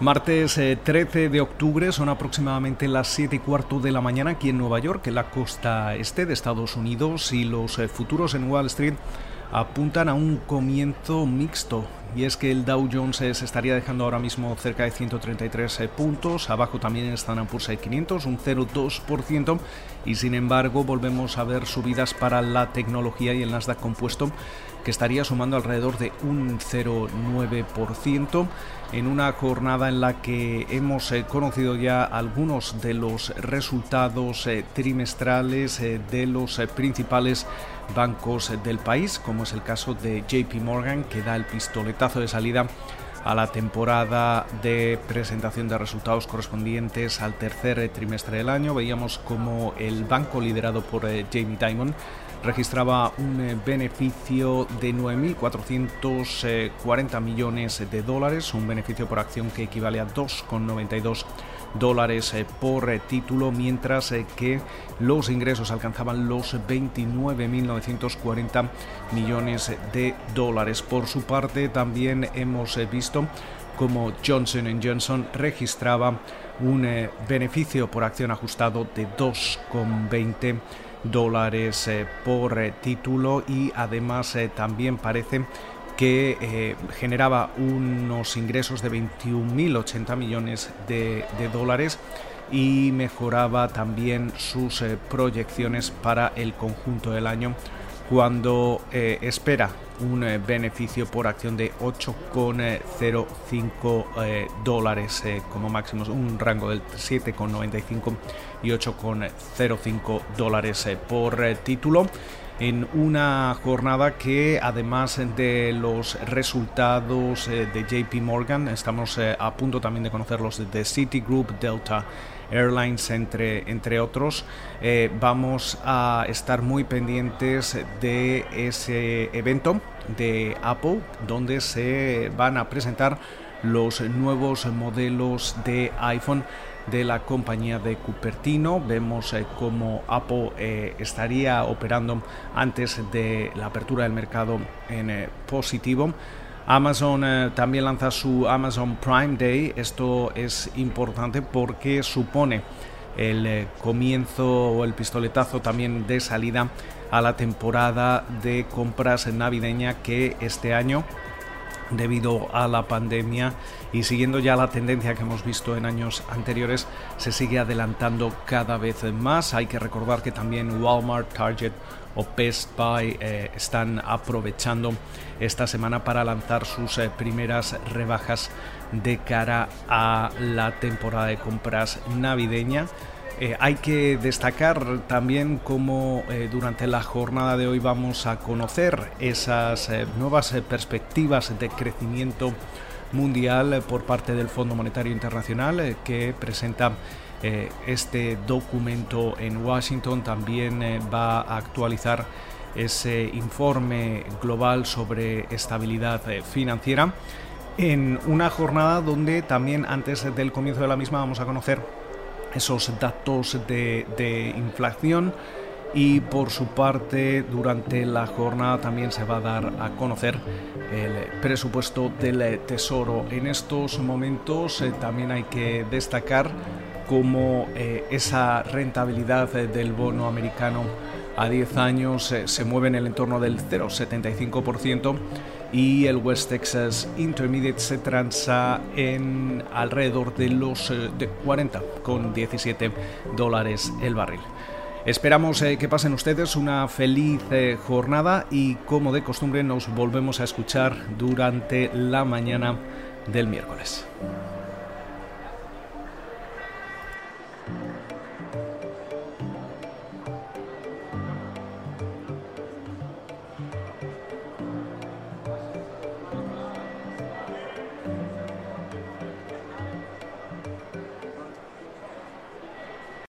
Martes 13 eh, de octubre son aproximadamente las 7 y cuarto de la mañana aquí en Nueva York, en la costa este de Estados Unidos, y los eh, futuros en Wall Street apuntan a un comienzo mixto. Y es que el Dow Jones se estaría dejando ahora mismo cerca de 133 eh, puntos, abajo también en Standard Poor's 500, un 0,2%, y sin embargo volvemos a ver subidas para la tecnología y el Nasdaq compuesto que estaría sumando alrededor de un 0,9% en una jornada en la que hemos eh, conocido ya algunos de los resultados eh, trimestrales eh, de los principales bancos del país, como es el caso de JP Morgan, que da el pistoletazo de salida a la temporada de presentación de resultados correspondientes al tercer trimestre del año. Veíamos como el banco liderado por Jamie Dimon registraba un eh, beneficio de 9.440 millones de dólares, un beneficio por acción que equivale a 2,92 dólares eh, por eh, título, mientras que los ingresos alcanzaban los 29.940 millones de dólares. Por su parte, también hemos visto como Johnson Johnson registraba un beneficio por acción ajustado de 2,20 dólares eh, por eh, título y además eh, también parece que generaba unos ingresos de 21.080 millones de, dólares y mejoraba también sus proyecciones para el conjunto del año cuando espera un beneficio por acción de 8,05 dólares como máximo, un rango del 7,95 y 8,05 dólares eh, por eh, título en una jornada que además de los resultados eh, de JP Morgan, estamos a punto también de conocerlos de Citigroup, Delta Airlines, entre, entre otros, vamos a estar muy pendientes de ese evento de Apple, donde se van a presentar los nuevos modelos de iPhone de la compañía de Cupertino. Vemos eh, cómo Apple eh, estaría operando antes de la apertura del mercado en eh, positivo. Amazon también lanza su Amazon Prime Day. Esto es importante porque supone el comienzo o el pistoletazo también de salida a la temporada de compras navideña que este año debido a la pandemia y siguiendo ya la tendencia que hemos visto en años anteriores, se sigue adelantando cada vez más. Hay que recordar que también Walmart, Target o Best Buy eh, están aprovechando esta semana para lanzar sus eh, primeras rebajas de cara a la temporada de compras navideña. Eh, hay que destacar también cómo eh, durante la jornada de hoy vamos a conocer esas eh, nuevas perspectivas de crecimiento mundial por parte del Fondo Monetario Internacional que presenta este documento en Washington. También va a actualizar ese informe global sobre estabilidad financiera en una jornada donde también antes del comienzo de la misma vamos a conocer esos datos de, inflación y por su parte durante la jornada también se va a dar a conocer el presupuesto del Tesoro. En estos momentos eh, también hay que destacar cómo eh, esa rentabilidad del bono americano a 10 años eh, se mueve en el entorno del 0,75% y el West Texas Intermediate se transa en alrededor de los eh, de 40 con 17 dólares el barril. Esperamos eh, que pasen ustedes una feliz jornada y como de costumbre nos volvemos a escuchar durante la mañana del miércoles.